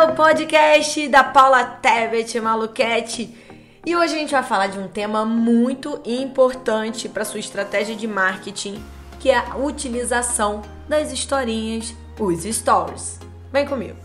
ao podcast da Paula Tebet Maluquete. E hoje a gente vai falar de um tema muito importante para sua estratégia de marketing, que é a utilização das historinhas, os stories. Vem comigo.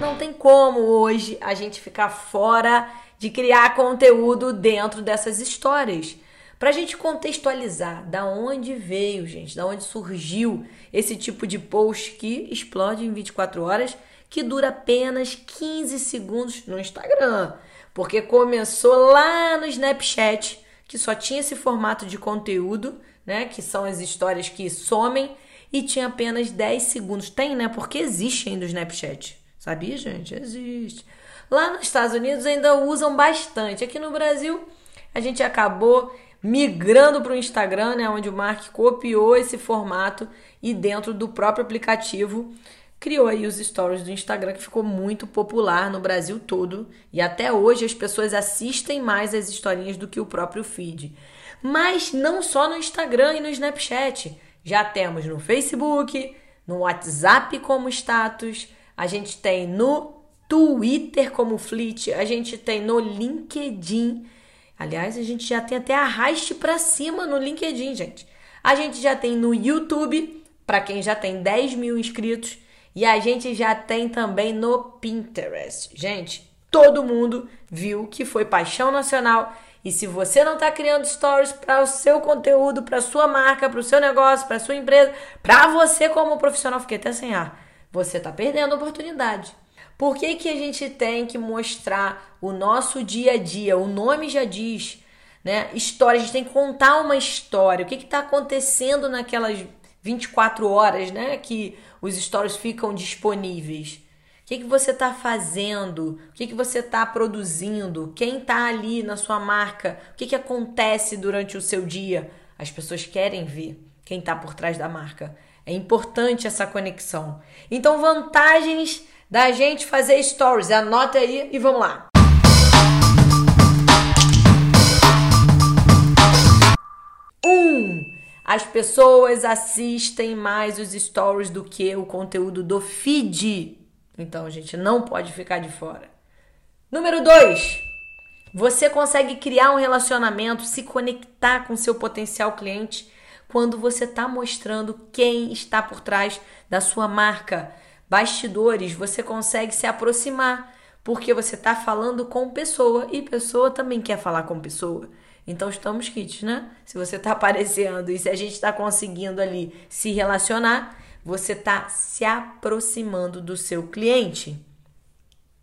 Não tem como hoje a gente ficar fora de criar conteúdo dentro dessas histórias. Para a gente contextualizar da onde veio, gente, da onde surgiu esse tipo de post que explode em 24 horas, que dura apenas 15 segundos no Instagram. Porque começou lá no Snapchat, que só tinha esse formato de conteúdo, né? Que são as histórias que somem, e tinha apenas 10 segundos. Tem, né? Porque existe ainda o Snapchat. Sabia, gente? Existe. Lá nos Estados Unidos ainda usam bastante. Aqui no Brasil, a gente acabou migrando para o Instagram, né, onde o Mark copiou esse formato e dentro do próprio aplicativo criou aí os stories do Instagram que ficou muito popular no Brasil todo e até hoje as pessoas assistem mais as historinhas do que o próprio feed. Mas não só no Instagram e no Snapchat, já temos no Facebook, no WhatsApp como status, a gente tem no Twitter como fleet, a gente tem no LinkedIn Aliás, a gente já tem até arraste para cima no LinkedIn, gente. A gente já tem no YouTube, para quem já tem 10 mil inscritos. E a gente já tem também no Pinterest. Gente, todo mundo viu que foi paixão nacional. E se você não está criando stories para o seu conteúdo, para sua marca, para o seu negócio, para sua empresa, para você como profissional, fiquei até sem ar. Você está perdendo a oportunidade. Por que, que a gente tem que mostrar o nosso dia a dia? O nome já diz, né? História, a gente tem que contar uma história. O que está acontecendo naquelas 24 horas, né? Que os stories ficam disponíveis. O que, que você está fazendo? O que, que você está produzindo? Quem está ali na sua marca? O que, que acontece durante o seu dia? As pessoas querem ver quem está por trás da marca. É importante essa conexão. Então, vantagens da gente fazer stories. Anota aí e vamos lá. Um, as pessoas assistem mais os stories do que o conteúdo do feed. Então a gente não pode ficar de fora. Número dois, você consegue criar um relacionamento, se conectar com seu potencial cliente quando você está mostrando quem está por trás da sua marca bastidores, você consegue se aproximar, porque você está falando com pessoa e pessoa também quer falar com pessoa. Então estamos kits, né? Se você está aparecendo e se a gente está conseguindo ali se relacionar, você está se aproximando do seu cliente.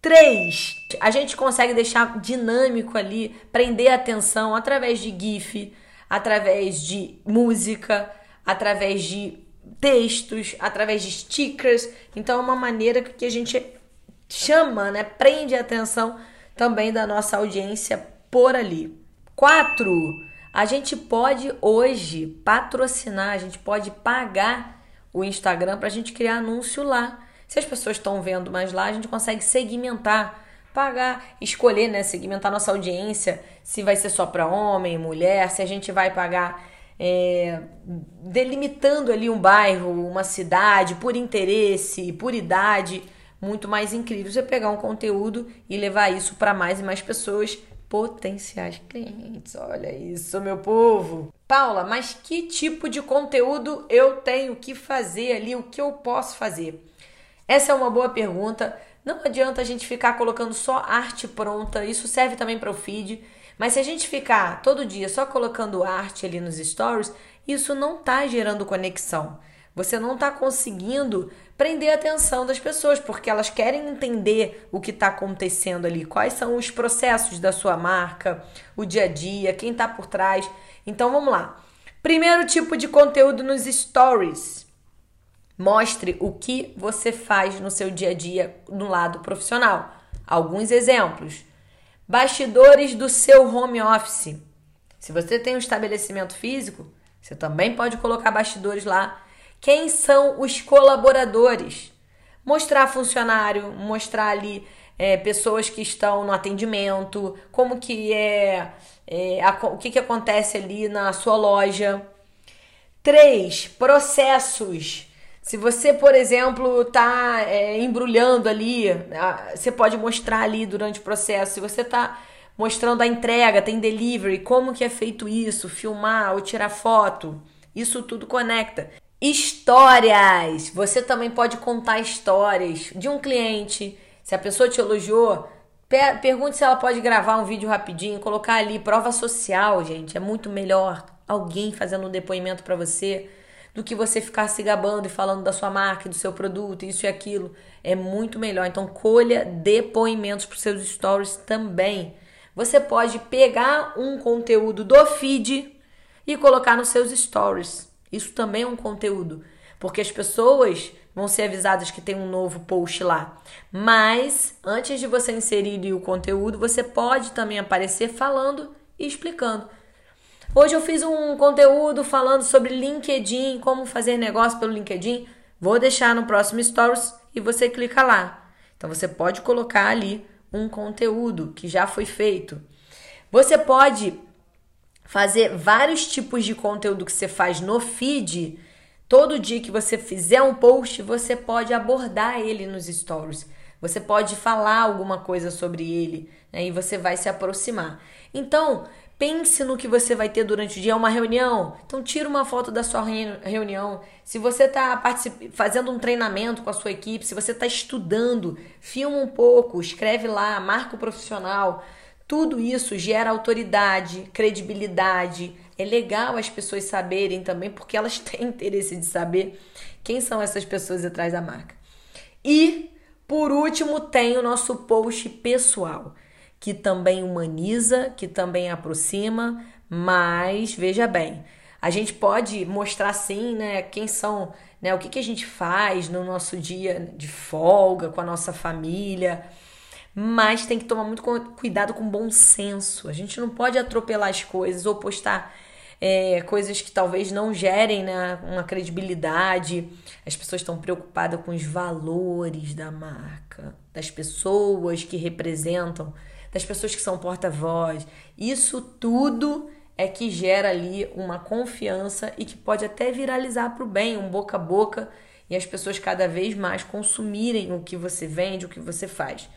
3. A gente consegue deixar dinâmico ali, prender a atenção através de GIF, através de música, através de textos, através de stickers. Então é uma maneira que a gente chama, né, prende a atenção também da nossa audiência por ali. Quatro, a gente pode hoje patrocinar, a gente pode pagar o Instagram para a gente criar anúncio lá. Se as pessoas estão vendo mais lá, a gente consegue segmentar, pagar, escolher, né, segmentar nossa audiência, se vai ser só para homem, mulher, se a gente vai pagar é, delimitando ali um bairro, uma cidade, por interesse, por idade, muito mais incrível você pegar um conteúdo e levar isso para mais e mais pessoas, potenciais clientes. Olha isso, meu povo. Paula, mas que tipo de conteúdo eu tenho que fazer ali? O que eu posso fazer? Essa é uma boa pergunta. Não adianta a gente ficar colocando só arte pronta, isso serve também para o feed. Mas se a gente ficar todo dia só colocando arte ali nos stories, isso não está gerando conexão. Você não está conseguindo prender a atenção das pessoas, porque elas querem entender o que está acontecendo ali, quais são os processos da sua marca, o dia a dia, quem está por trás. Então vamos lá. Primeiro tipo de conteúdo nos stories. Mostre o que você faz no seu dia a dia no lado profissional. Alguns exemplos. Bastidores do seu home office. Se você tem um estabelecimento físico, você também pode colocar bastidores lá. Quem são os colaboradores? Mostrar funcionário, mostrar ali é, pessoas que estão no atendimento, como que é, é a, o que, que acontece ali na sua loja. Três, processos. Se você, por exemplo, está é, embrulhando ali, você pode mostrar ali durante o processo. Se você está mostrando a entrega, tem delivery, como que é feito isso, filmar ou tirar foto, isso tudo conecta. Histórias. Você também pode contar histórias de um cliente. Se a pessoa te elogiou, pergunte se ela pode gravar um vídeo rapidinho, colocar ali prova social, gente, é muito melhor alguém fazendo um depoimento para você do que você ficar se gabando e falando da sua marca, do seu produto, isso e aquilo. É muito melhor. Então, colha depoimentos para os seus stories também. Você pode pegar um conteúdo do feed e colocar nos seus stories. Isso também é um conteúdo, porque as pessoas vão ser avisadas que tem um novo post lá. Mas antes de você inserir o conteúdo, você pode também aparecer falando e explicando. Hoje eu fiz um conteúdo falando sobre LinkedIn, como fazer negócio pelo LinkedIn. Vou deixar no próximo Stories e você clica lá. Então você pode colocar ali um conteúdo que já foi feito. Você pode fazer vários tipos de conteúdo que você faz no feed. Todo dia que você fizer um post, você pode abordar ele nos stories. Você pode falar alguma coisa sobre ele né, e você vai se aproximar. Então, Pense no que você vai ter durante o dia, é uma reunião. Então tira uma foto da sua reunião. Se você está fazendo um treinamento com a sua equipe, se você está estudando, filma um pouco, escreve lá, marca o profissional. Tudo isso gera autoridade, credibilidade. É legal as pessoas saberem também, porque elas têm interesse de saber quem são essas pessoas atrás da marca. E, por último, tem o nosso post pessoal que também humaniza, que também aproxima, mas veja bem, a gente pode mostrar sim, né, quem são, né, o que, que a gente faz no nosso dia de folga com a nossa família, mas tem que tomar muito cuidado com bom senso. A gente não pode atropelar as coisas ou postar é, coisas que talvez não gerem né, uma credibilidade. As pessoas estão preocupadas com os valores da marca, das pessoas que representam das pessoas que são porta-voz. Isso tudo é que gera ali uma confiança e que pode até viralizar para o bem, um boca a boca, e as pessoas cada vez mais consumirem o que você vende, o que você faz.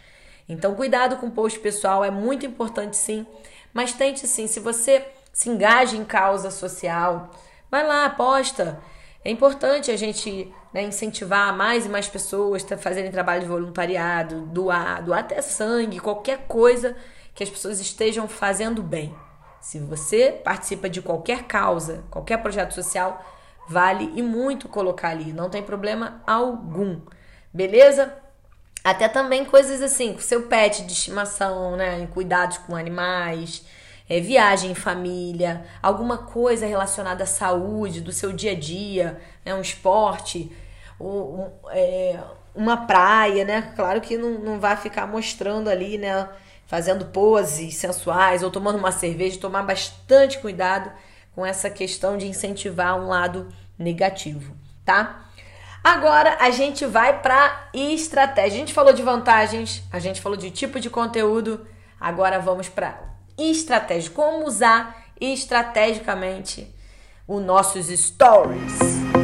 Então, cuidado com o post pessoal, é muito importante sim, mas tente sim, se você se engaja em causa social, vai lá, posta. É importante a gente né, incentivar mais e mais pessoas a fazerem trabalho de voluntariado, doar, doar até sangue, qualquer coisa que as pessoas estejam fazendo bem. Se você participa de qualquer causa, qualquer projeto social, vale e muito colocar ali, não tem problema algum. Beleza? Até também coisas assim, com seu pet de estimação, né, em cuidados com animais, é, viagem em família, alguma coisa relacionada à saúde, do seu dia a dia, né, um esporte, um, é, uma praia, né? Claro que não, não vai ficar mostrando ali, né? Fazendo poses sensuais ou tomando uma cerveja, tomar bastante cuidado com essa questão de incentivar um lado negativo, tá? Agora a gente vai para estratégia. A gente falou de vantagens, a gente falou de tipo de conteúdo, agora vamos para estratégia, como usar estrategicamente os nossos stories.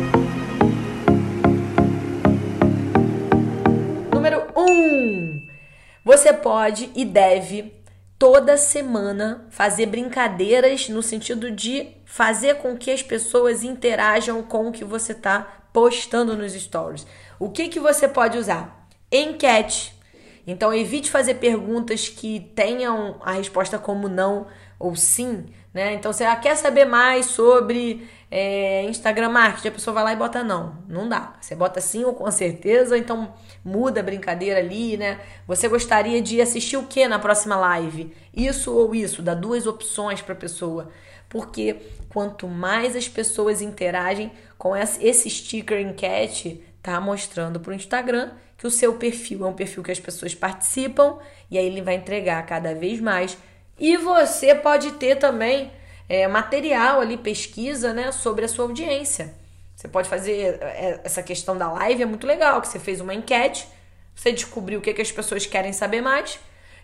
Você pode e deve toda semana fazer brincadeiras no sentido de fazer com que as pessoas interajam com o que você está postando nos stories. O que, que você pode usar? Enquete então evite fazer perguntas que tenham a resposta como não ou sim, né? Então você quer saber mais sobre é, Instagram Marketing, a pessoa vai lá e bota não. Não dá. Você bota sim ou com certeza, então muda a brincadeira ali, né? Você gostaria de assistir o que na próxima live? Isso ou isso? Dá duas opções para a pessoa. Porque quanto mais as pessoas interagem com esse sticker enquete, tá mostrando para o Instagram que o seu perfil é um perfil que as pessoas participam e aí ele vai entregar cada vez mais. E você pode ter também é, material ali, pesquisa, né, sobre a sua audiência. Você pode fazer é, essa questão da live, é muito legal, que você fez uma enquete, você descobriu o que, que as pessoas querem saber mais,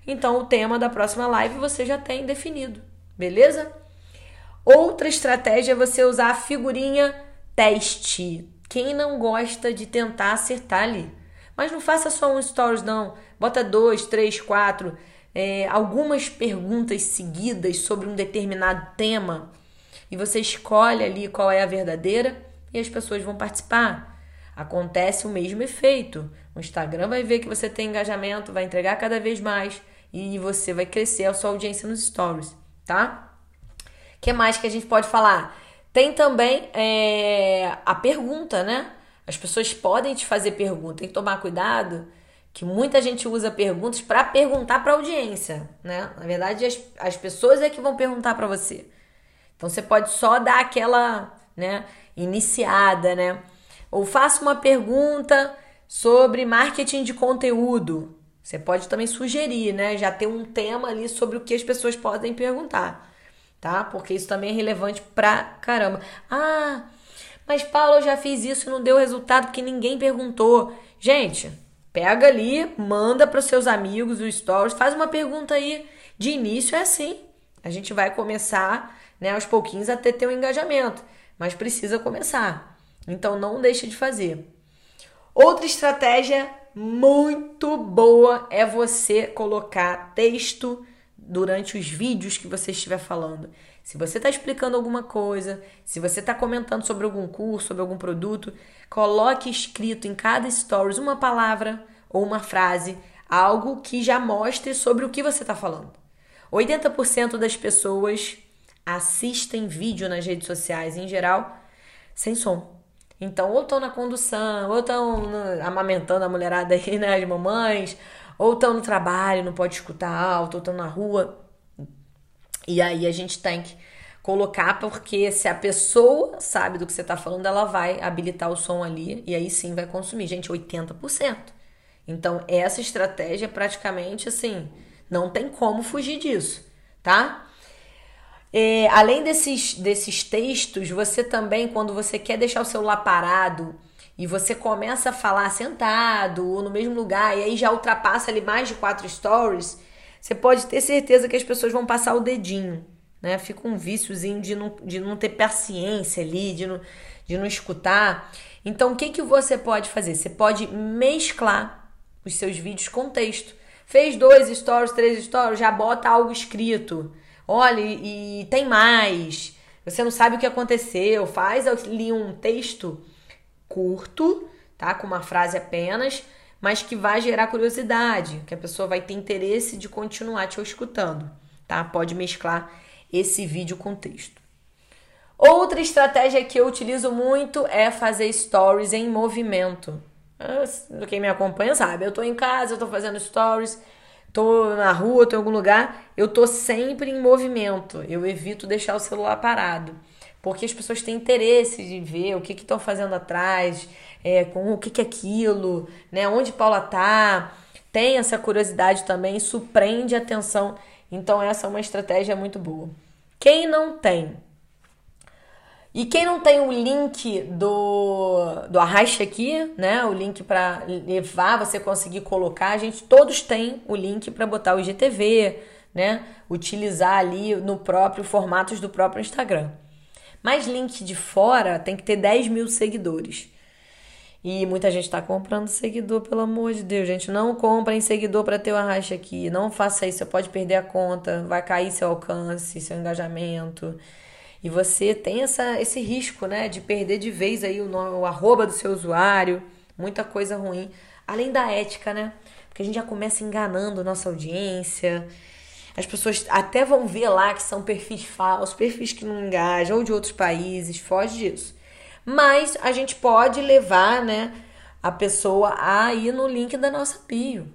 então o tema da próxima live você já tem definido, beleza? Outra estratégia é você usar a figurinha teste. Quem não gosta de tentar acertar ali? Mas não faça só um stories, não. Bota dois, três, quatro, é, algumas perguntas seguidas sobre um determinado tema e você escolhe ali qual é a verdadeira e as pessoas vão participar. Acontece o mesmo efeito. O Instagram vai ver que você tem engajamento, vai entregar cada vez mais e você vai crescer a sua audiência nos stories, tá? O que mais que a gente pode falar? Tem também é, a pergunta, né? As pessoas podem te fazer pergunta, tem que tomar cuidado que muita gente usa perguntas para perguntar para audiência, né? Na verdade, as, as pessoas é que vão perguntar para você. Então você pode só dar aquela, né, iniciada, né? Ou faça uma pergunta sobre marketing de conteúdo. Você pode também sugerir, né? Já ter um tema ali sobre o que as pessoas podem perguntar, tá? Porque isso também é relevante pra caramba. Ah, mas Paulo, eu já fiz isso e não deu resultado porque ninguém perguntou. Gente, pega ali, manda para os seus amigos o stories, faz uma pergunta aí. De início é assim. A gente vai começar, né, aos pouquinhos até ter um engajamento, mas precisa começar. Então não deixe de fazer. Outra estratégia muito boa é você colocar texto durante os vídeos que você estiver falando. Se você está explicando alguma coisa, se você está comentando sobre algum curso, sobre algum produto, coloque escrito em cada stories uma palavra ou uma frase, algo que já mostre sobre o que você está falando. 80% das pessoas assistem vídeo nas redes sociais em geral sem som. Então, ou estão na condução, ou estão amamentando a mulherada aí, né, as mamães, ou estão no trabalho, não pode escutar alto, ou estão na rua. E aí a gente tem que colocar, porque se a pessoa sabe do que você está falando, ela vai habilitar o som ali e aí sim vai consumir. Gente, 80%. Então, essa estratégia praticamente assim, não tem como fugir disso, tá? É, além desses, desses textos, você também, quando você quer deixar o celular parado e você começa a falar sentado ou no mesmo lugar e aí já ultrapassa ali mais de quatro stories, você pode ter certeza que as pessoas vão passar o dedinho, né? Fica um víciozinho de não, de não ter paciência ali, de não, de não escutar. Então, o que, que você pode fazer? Você pode mesclar os seus vídeos com texto. Fez dois stories, três stories, já bota algo escrito olha, e, tem mais, você não sabe o que aconteceu, faz ali um texto curto, tá? Com uma frase apenas, mas que vai gerar curiosidade, que a pessoa vai ter interesse de continuar te escutando, tá? Pode mesclar esse vídeo com texto. Outra estratégia que eu utilizo muito é fazer stories em movimento. Quem me acompanha sabe, eu tô em casa, eu tô fazendo stories, tô na rua, tô em algum lugar, eu tô sempre em movimento. Eu evito deixar o celular parado. Porque as pessoas têm interesse de ver o que estão fazendo atrás, é, com o que, que é aquilo, né? Onde Paula tá. Tem essa curiosidade também, surpreende a atenção. Então, essa é uma estratégia muito boa. Quem não tem e quem não tem o link do, do Arraste aqui, né? O link para levar, você conseguir colocar, a gente todos têm o link para botar o IGTV, né? Utilizar ali no próprio formatos do próprio Instagram. Mas link de fora tem que ter 10 mil seguidores. E muita gente está comprando seguidor, pelo amor de Deus, gente. Não comprem seguidor para ter o arraste aqui. Não faça isso, você pode perder a conta, vai cair seu alcance, seu engajamento. E você tem essa, esse risco, né, de perder de vez aí o, nome, o arroba do seu usuário, muita coisa ruim. Além da ética, né? Porque a gente já começa enganando nossa audiência. As pessoas até vão ver lá que são perfis falsos, perfis que não engajam, ou de outros países, foge disso. Mas a gente pode levar, né, a pessoa a ir no link da nossa bio.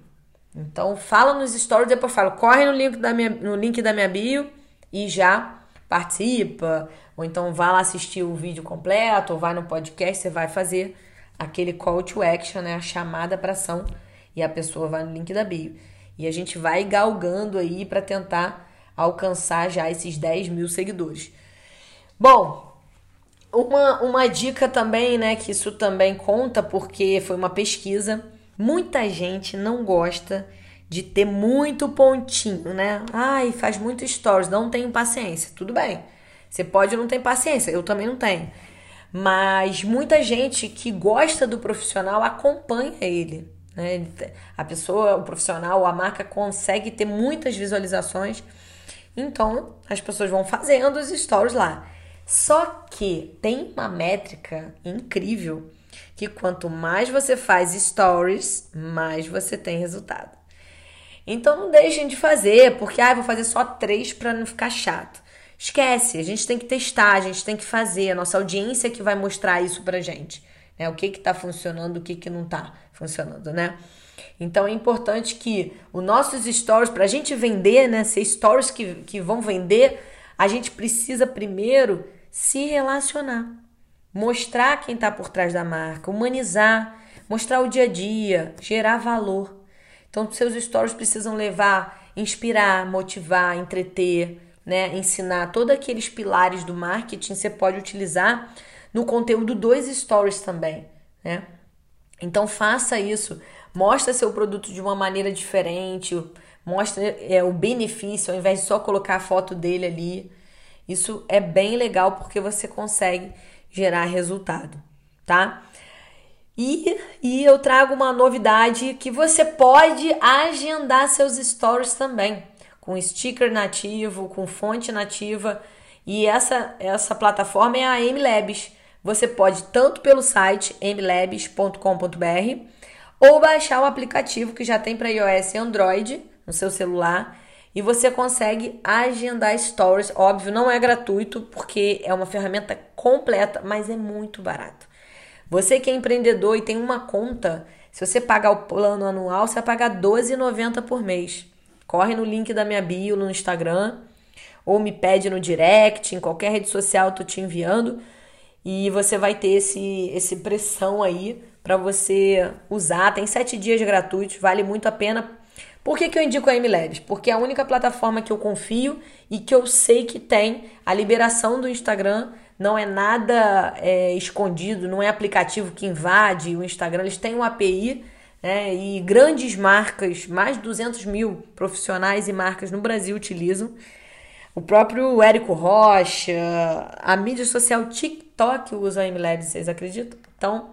Então fala nos stories, depois fala, corre no link da minha, no link da minha bio e já participa, ou então vá lá assistir o vídeo completo, ou vai no podcast, você vai fazer aquele call to action, né, a chamada para ação, e a pessoa vai no link da bio. E a gente vai galgando aí para tentar alcançar já esses 10 mil seguidores. Bom, uma, uma dica também, né, que isso também conta porque foi uma pesquisa. Muita gente não gosta de ter muito pontinho, né? Ai, faz muito stories, não tenho paciência. Tudo bem. Você pode não ter paciência, eu também não tenho. Mas muita gente que gosta do profissional acompanha ele. Né? A pessoa, o profissional, a marca consegue ter muitas visualizações. Então as pessoas vão fazendo os stories lá. Só que tem uma métrica incrível que quanto mais você faz stories, mais você tem resultado. Então não deixem de fazer, porque ah, vou fazer só três para não ficar chato. Esquece, a gente tem que testar, a gente tem que fazer, a nossa audiência que vai mostrar isso pra gente. Né? O que que tá funcionando, o que que não tá funcionando, né? Então é importante que os nossos stories, para a gente vender, né, ser stories que, que vão vender, a gente precisa primeiro se relacionar, mostrar quem está por trás da marca, humanizar, mostrar o dia a dia, gerar valor. Então, seus stories precisam levar, inspirar, motivar, entreter, né, ensinar todos aqueles pilares do marketing. Você pode utilizar no conteúdo dos stories também, né? Então faça isso, mostra seu produto de uma maneira diferente, mostra é, o benefício ao invés de só colocar a foto dele ali. Isso é bem legal porque você consegue gerar resultado, tá? E, e eu trago uma novidade que você pode agendar seus stories também, com sticker nativo, com fonte nativa. E essa, essa plataforma é a MLabs. Você pode tanto pelo site mlabs.com.br ou baixar o aplicativo que já tem para iOS e Android no seu celular e você consegue agendar stories. Óbvio, não é gratuito porque é uma ferramenta completa, mas é muito barato. Você que é empreendedor e tem uma conta, se você pagar o plano anual, você vai pagar R$12,90 por mês. Corre no link da minha bio no Instagram ou me pede no direct, em qualquer rede social eu tô te enviando e você vai ter esse, esse pressão aí para você usar. Tem sete dias gratuitos, vale muito a pena. Por que, que eu indico a MLabs? Porque é a única plataforma que eu confio e que eu sei que tem a liberação do Instagram. Não é nada é, escondido, não é aplicativo que invade o Instagram. Eles têm um API né, e grandes marcas, mais de 200 mil profissionais e marcas no Brasil utilizam. O próprio Érico Rocha, a mídia social TikTok usa a MLabs, vocês acreditam? Então,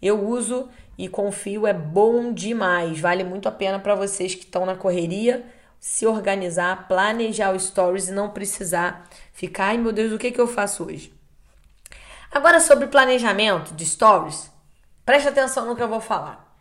eu uso e confio, é bom demais. Vale muito a pena para vocês que estão na correria se organizar, planejar os stories e não precisar ficar, ai meu Deus, o que, que eu faço hoje? Agora, sobre planejamento de stories, preste atenção no que eu vou falar.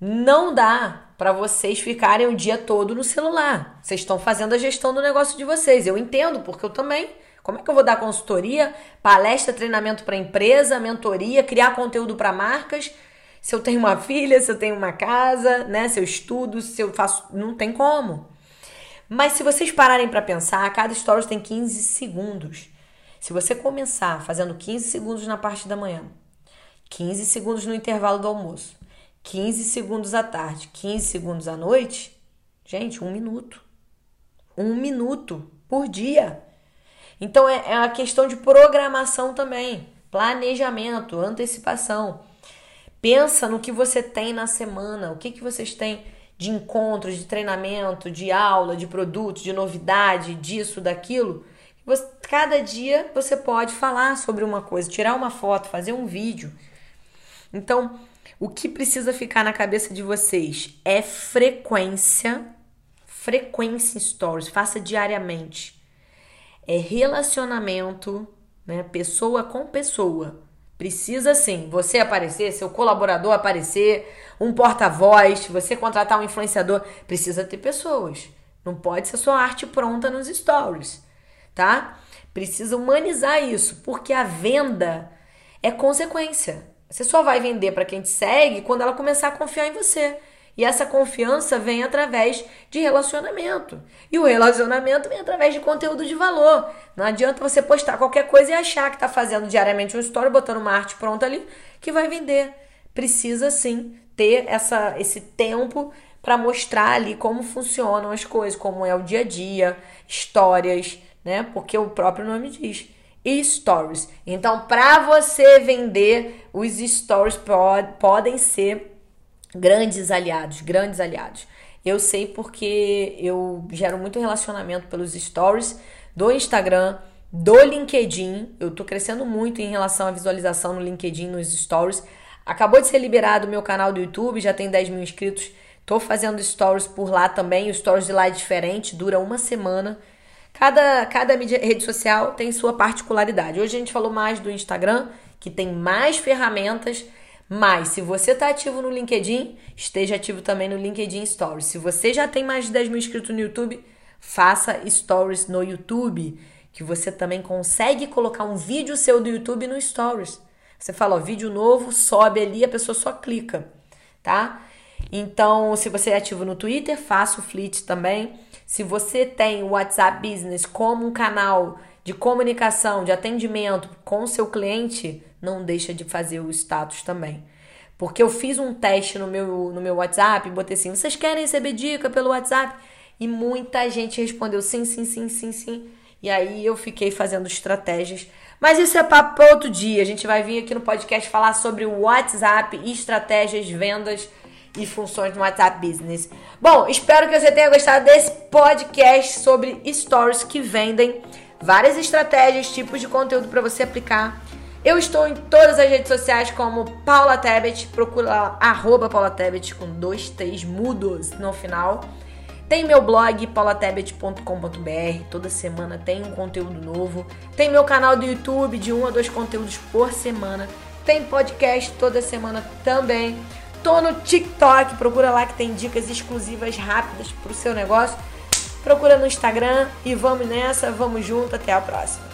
Não dá para vocês ficarem o dia todo no celular. Vocês estão fazendo a gestão do negócio de vocês. Eu entendo, porque eu também. Como é que eu vou dar consultoria, palestra, treinamento para empresa, mentoria, criar conteúdo para marcas? Se eu tenho uma filha, se eu tenho uma casa, né? Se eu estudo, se eu faço, não tem como. Mas se vocês pararem para pensar, cada story tem 15 segundos. Se você começar fazendo 15 segundos na parte da manhã, 15 segundos no intervalo do almoço, 15 segundos à tarde, 15 segundos à noite, gente, um minuto. Um minuto por dia. Então é, é a questão de programação também, planejamento, antecipação. Pensa no que você tem na semana, o que, que vocês têm de encontros, de treinamento, de aula, de produto, de novidade, disso, daquilo. Você, cada dia você pode falar sobre uma coisa, tirar uma foto, fazer um vídeo. Então, o que precisa ficar na cabeça de vocês é frequência, frequência em stories, faça diariamente. É relacionamento, né, pessoa com pessoa. Precisa sim, você aparecer, seu colaborador aparecer, um porta-voz, você contratar um influenciador, precisa ter pessoas. Não pode ser só arte pronta nos stories, tá? Precisa humanizar isso, porque a venda é consequência. Você só vai vender para quem te segue quando ela começar a confiar em você. E essa confiança vem através de relacionamento. E o relacionamento vem através de conteúdo de valor. Não adianta você postar qualquer coisa e achar que está fazendo diariamente um story, botando uma arte pronta ali, que vai vender. Precisa sim ter essa, esse tempo para mostrar ali como funcionam as coisas, como é o dia a dia, histórias, né? Porque o próprio nome diz e stories. Então, para você vender, os stories pod podem ser grandes aliados, grandes aliados. Eu sei porque eu gero muito relacionamento pelos stories do Instagram, do LinkedIn. Eu tô crescendo muito em relação à visualização no LinkedIn, nos stories. Acabou de ser liberado o meu canal do YouTube, já tem 10 mil inscritos. Tô fazendo stories por lá também. O stories de lá é diferente, dura uma semana. Cada, cada mídia, rede social tem sua particularidade. Hoje a gente falou mais do Instagram, que tem mais ferramentas. Mas se você está ativo no LinkedIn, esteja ativo também no LinkedIn Stories. Se você já tem mais de 10 mil inscritos no YouTube, faça Stories no YouTube, que você também consegue colocar um vídeo seu do YouTube no Stories. Você fala, ó, vídeo novo, sobe ali, a pessoa só clica, tá? Então, se você é ativo no Twitter, faça o Fleet também. Se você tem o WhatsApp Business como um canal de comunicação, de atendimento com o seu cliente, não deixa de fazer o status também. Porque eu fiz um teste no meu, no meu WhatsApp, botei assim: vocês querem receber dica pelo WhatsApp? E muita gente respondeu sim, sim, sim, sim, sim. E aí eu fiquei fazendo estratégias mas isso é papo para outro dia. A gente vai vir aqui no podcast falar sobre o WhatsApp, estratégias, vendas e funções no WhatsApp Business. Bom, espero que você tenha gostado desse podcast sobre stories que vendem várias estratégias, tipos de conteúdo para você aplicar. Eu estou em todas as redes sociais como Paula Tebet, procura lá, arroba Paula Tebet com dois T's mudos no final. Tem meu blog paulatebet.com.br, toda semana tem um conteúdo novo. Tem meu canal do YouTube de um a dois conteúdos por semana. Tem podcast toda semana também. Tô no TikTok, procura lá que tem dicas exclusivas rápidas pro seu negócio. Procura no Instagram e vamos nessa, vamos junto, até a próxima.